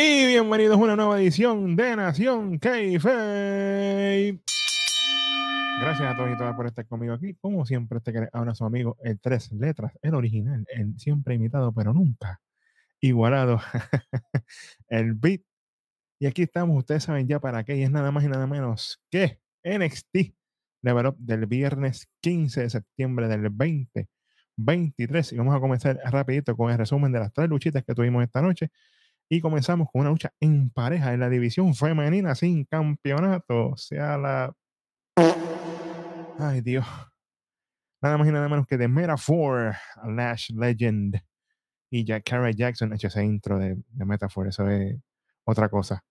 Y bienvenidos a una nueva edición de Nación Keife. Gracias a todos y todas por estar conmigo aquí. Como siempre, este que ahora su amigo, el tres letras, el original, el siempre imitado, pero nunca igualado, el beat. Y aquí estamos, ustedes saben ya para qué, y es nada más y nada menos que NXT Level Up del viernes 15 de septiembre del 2023. Y vamos a comenzar rapidito con el resumen de las tres luchitas que tuvimos esta noche. Y comenzamos con una lucha en pareja en la división femenina sin campeonato. O sea, la Ay, Dios. Nada más y nada menos que de Metaphor, Lash Legend y Jack Carey Jackson hecho ese intro de, de Metaphor. Eso es otra cosa.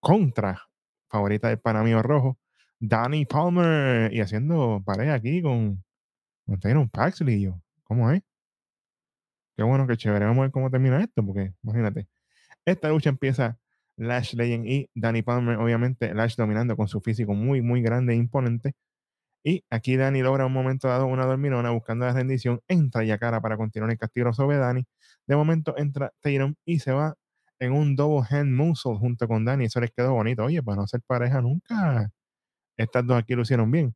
Contra, favorita del Panamío Rojo, Danny Palmer. Y haciendo pareja aquí con, con Paxley. Yo, ¿Cómo es? Qué bueno, qué chévere. Vamos a ver cómo termina esto, porque imagínate. Esta lucha empieza Lash Legend y Danny Palmer, obviamente, Lash dominando con su físico muy, muy grande e imponente. Y aquí Dani logra un momento dado una dormirona buscando la rendición. Entra Yakara para continuar el castigo sobre Dani. De momento entra Tatum y se va en un double hand muscle junto con Dani. Eso les quedó bonito. Oye, para no ser pareja nunca. Estas dos aquí lo hicieron bien.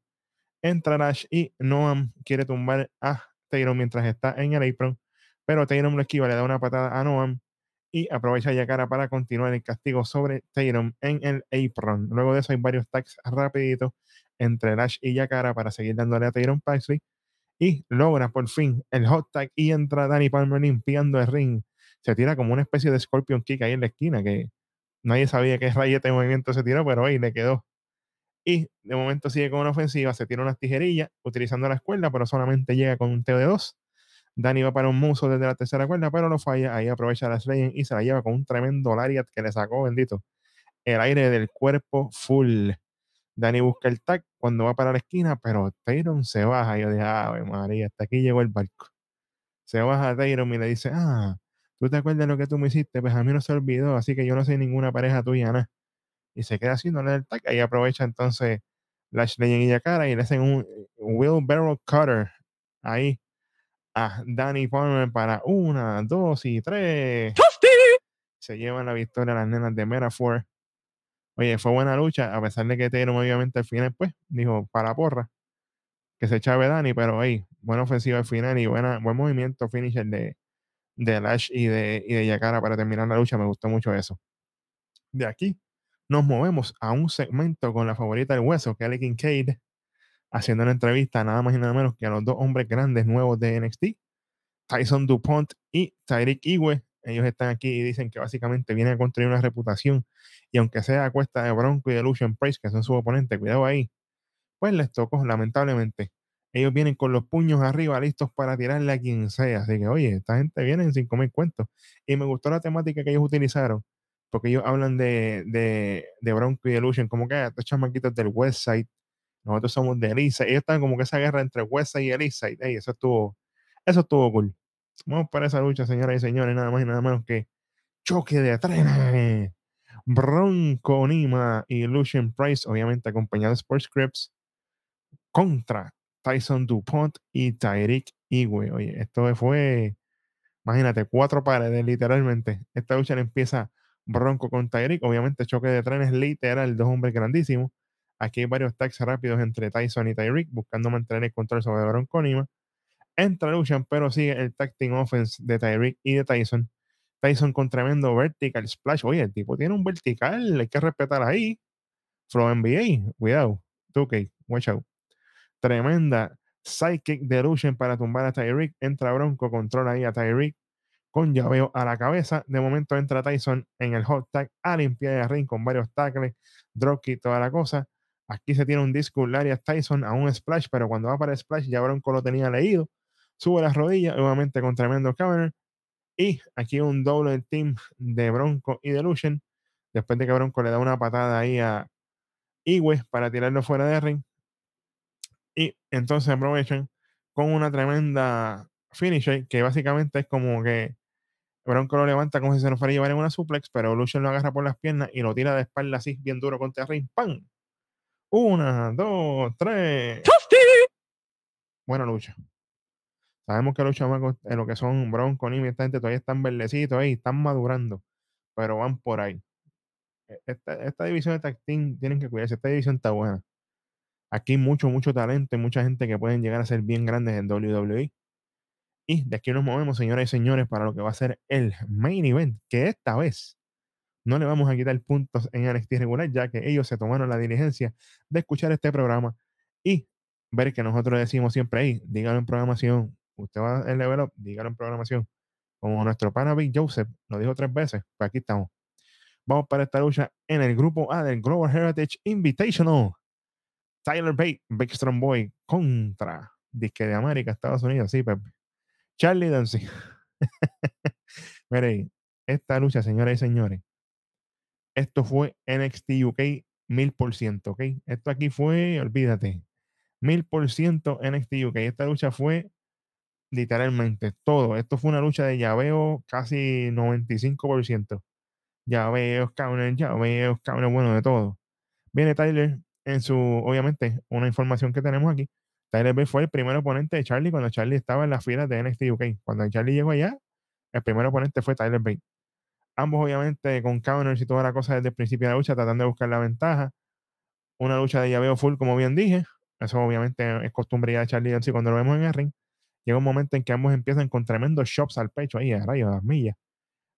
Entra Lash y Noam quiere tumbar a Tatum mientras está en el apron. Pero Tatum lo esquiva, le da una patada a Noam y aprovecha Yakara para continuar el castigo sobre Tatum en el apron. Luego de eso hay varios tags rapiditos entre Lash y Yakara para seguir dándole a Tyron Paxley y logra por fin el hot tag y entra Danny Palmer limpiando el ring. Se tira como una especie de Scorpion Kick ahí en la esquina que nadie sabía qué rayete movimiento se tiró, pero ahí le quedó. Y de momento sigue con una ofensiva, se tira unas tijerillas utilizando la escuela, pero solamente llega con un TO de dos. Danny va para un muso desde la tercera cuerda, pero no falla. Ahí aprovecha la Legend y se la lleva con un tremendo lariat que le sacó, bendito, el aire del cuerpo full. Danny busca el tag cuando va para la esquina, pero Tyron se baja. Y yo dije, ¡ay, María, hasta aquí llegó el barco. Se baja Tyron y le dice, ah, ¿tú te acuerdas de lo que tú me hiciste? Pues a mí no se olvidó, así que yo no soy ninguna pareja tuya, nada. Y se queda haciéndole el tag. Ahí aprovecha entonces Lash Legend y Yakara y le hacen un wheelbarrow cutter ahí a Danny Palmer para una, dos y tres. Se llevan la victoria las nenas de Metaphor. Oye, fue buena lucha, a pesar de que Tatum obviamente al final, pues, dijo para porra, que se echaba Dani, pero ahí, buena ofensiva al final y buena, buen movimiento finisher de, de Lash y de, y de Yakara para terminar la lucha. Me gustó mucho eso. De aquí nos movemos a un segmento con la favorita del hueso, Kelly Kincaid, haciendo una entrevista nada más y nada menos que a los dos hombres grandes nuevos de NXT, Tyson DuPont y Tyreek Iwe. Ellos están aquí y dicen que básicamente vienen a construir una reputación y aunque sea a cuesta de Bronco y de Price, que son sus oponentes, cuidado ahí, pues les tocó, lamentablemente. Ellos vienen con los puños arriba, listos para tirarle a quien sea. Así que, oye, esta gente viene sin comer cuentos. Y me gustó la temática que ellos utilizaron, porque ellos hablan de, de, Bronco y de como que ah, estos chamaquitos del Westside, nosotros somos de Elisa. Ellos están como que esa guerra entre Westside y Elisa. Y eso estuvo, eso estuvo cool. Vamos para esa lucha, señoras y señores, nada más y nada menos que choque de trenes. Bronco Nima y Lucian Price, obviamente acompañado de Sports Scripts, contra Tyson DuPont y Tyreek Iwe. Oye, esto fue, imagínate, cuatro paredes literalmente. Esta lucha empieza Bronco con Tyreek, obviamente choque de trenes literal, dos hombres grandísimos. Aquí hay varios tags rápidos entre Tyson y Tyreek, buscando mantener el control sobre Bronco Nima. Entra Lucian, pero sigue el tag offense de Tyreek y de Tyson Tyson con tremendo vertical splash. Oye, el tipo tiene un vertical, hay que respetar ahí. Flow NBA, cuidado. 2K, watch out. Tremenda psychic delusion para tumbar a Tyreek. Entra Bronco, controla ahí a Tyreek con llaveo a la cabeza. De momento entra Tyson en el hot tag a limpiar el ring con varios tackles, dropkick, toda la cosa. Aquí se tiene un disco Lariat Tyson a un splash, pero cuando va para splash ya Bronco lo tenía leído. Sube las rodillas, nuevamente con tremendo counter. Y aquí un doble team de Bronco y de Lucian. Después de que Bronco le da una patada ahí a Iwe para tirarlo fuera de ring. Y entonces aprovechan con una tremenda finisher que básicamente es como que Bronco lo levanta como si se nos fuera a llevar en una suplex, pero Lucian lo agarra por las piernas y lo tira de espalda así bien duro contra el ring. ¡Pam! Una, dos, tres. Buena lucha. Sabemos que los chamacos, en lo que son Bronco, Nimi, esta gente todavía están verdecitos ahí, están madurando. pero van por ahí. E, esta, esta división de tag team tienen que cuidarse. Esta división está buena. Aquí hay mucho, mucho talento y mucha gente que pueden llegar a ser bien grandes en WWE. Y de aquí nos movemos, señoras y señores, para lo que va a ser el main event, que esta vez no le vamos a quitar puntos en NXT regular, ya que ellos se tomaron la diligencia de escuchar este programa y ver que nosotros decimos siempre ahí, díganlo en programación, usted va en level up, dígalo en programación. Como nuestro pana Big Joseph lo dijo tres veces, pues aquí estamos. Vamos para esta lucha en el grupo A del Global Heritage Invitational. Tyler Bate, Big Strong Boy contra Disque de América, Estados Unidos, sí, Pepe. Charlie Dancy. Mire, esta lucha, señoras y señores, esto fue NXT UK mil por ciento, ¿ok? Esto aquí fue, olvídate, mil por ciento NXT UK. Esta lucha fue literalmente todo. Esto fue una lucha de llaveo casi 95%. Llaveos, ya llaveos, counter, bueno, de todo. Viene Tyler en su, obviamente, una información que tenemos aquí. Tyler B fue el primer oponente de Charlie cuando Charlie estaba en las filas de NXT UK. Cuando Charlie llegó allá, el primer oponente fue Tyler Bate. Ambos, obviamente, con counters y toda la cosa desde el principio de la lucha, tratando de buscar la ventaja. Una lucha de llaveo full, como bien dije. Eso, obviamente, es costumbre ya de Charlie Dempsey cuando lo vemos en el ring. Llega un momento en que ambos empiezan con tremendos shops al pecho, ahí, a rayos, a las millas.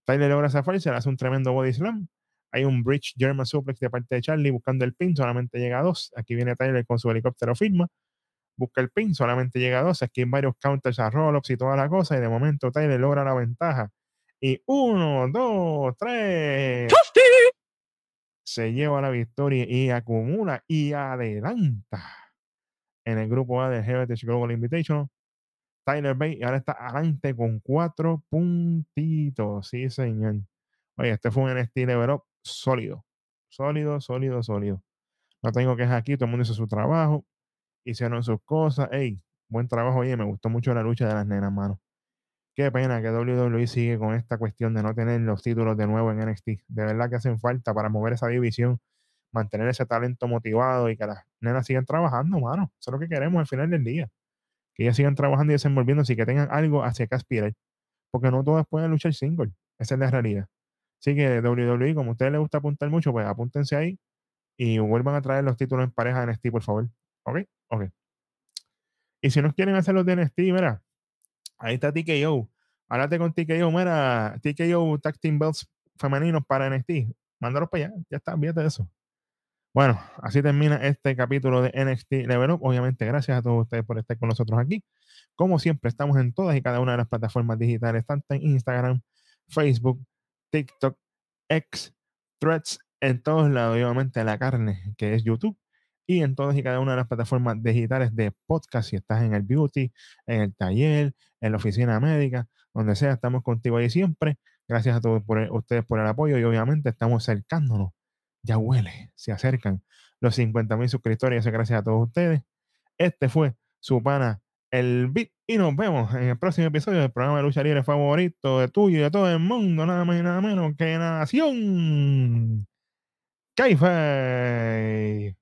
Tyler logra fuerza, le hace un tremendo body slam. Hay un bridge German suplex de parte de Charlie buscando el pin, solamente llega a dos. Aquí viene Tyler con su helicóptero firma, busca el pin, solamente llega a dos. Aquí hay varios counters a roll-ups y toda la cosa. Y de momento Tyler logra la ventaja y uno, dos, tres. Se lleva la victoria y acumula y adelanta en el grupo A del Heritage Global Invitation. Tyler Bay ahora está adelante con cuatro puntitos. Sí, señor. Oye, este fue un NXT level up sólido. Sólido, sólido, sólido. No tengo quejas aquí, todo el mundo hizo su trabajo. Hicieron sus cosas. Ey, buen trabajo. Oye, me gustó mucho la lucha de las nenas, mano. Qué pena que WWE sigue con esta cuestión de no tener los títulos de nuevo en NXT. De verdad que hacen falta para mover esa división, mantener ese talento motivado y que las nenas sigan trabajando, mano. Eso es lo que queremos al final del día. Que ellas sigan trabajando y desenvolviéndose y que tengan algo hacia que aspirar. Porque no todas pueden luchar single. Esa es la realidad. Así que WWE, como a ustedes les gusta apuntar mucho, pues apúntense ahí y vuelvan a traer los títulos en pareja de NXT, por favor. ¿Ok? Ok. Y si no quieren hacer los de NXT, mira, Ahí está TKO. Háblate con TKO, mira, TKO Tag Team Belts femeninos para NXT. Mándalos para allá, ya está, fíjate de eso. Bueno, así termina este capítulo de NXT Level Up. Obviamente, gracias a todos ustedes por estar con nosotros aquí. Como siempre, estamos en todas y cada una de las plataformas digitales, tanto en Instagram, Facebook, TikTok, X, Threads, en todos lados, obviamente la carne, que es YouTube y en todas y cada una de las plataformas digitales de podcast. Si estás en el beauty, en el taller, en la oficina médica, donde sea, estamos contigo ahí siempre. Gracias a todos por ustedes por el apoyo y obviamente estamos acercándonos. Ya huele, se acercan los 50 mil suscriptores. Gracias a todos ustedes. Este fue su pana, el Beat. Y nos vemos en el próximo episodio del programa de lucha libre favorito de tuyo y de todo el mundo, nada más y nada menos que Nación Kaife.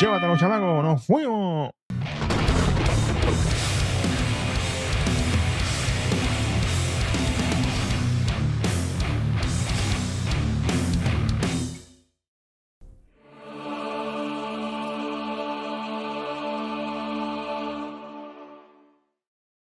Llévatelo, chamaco, nos fuimos.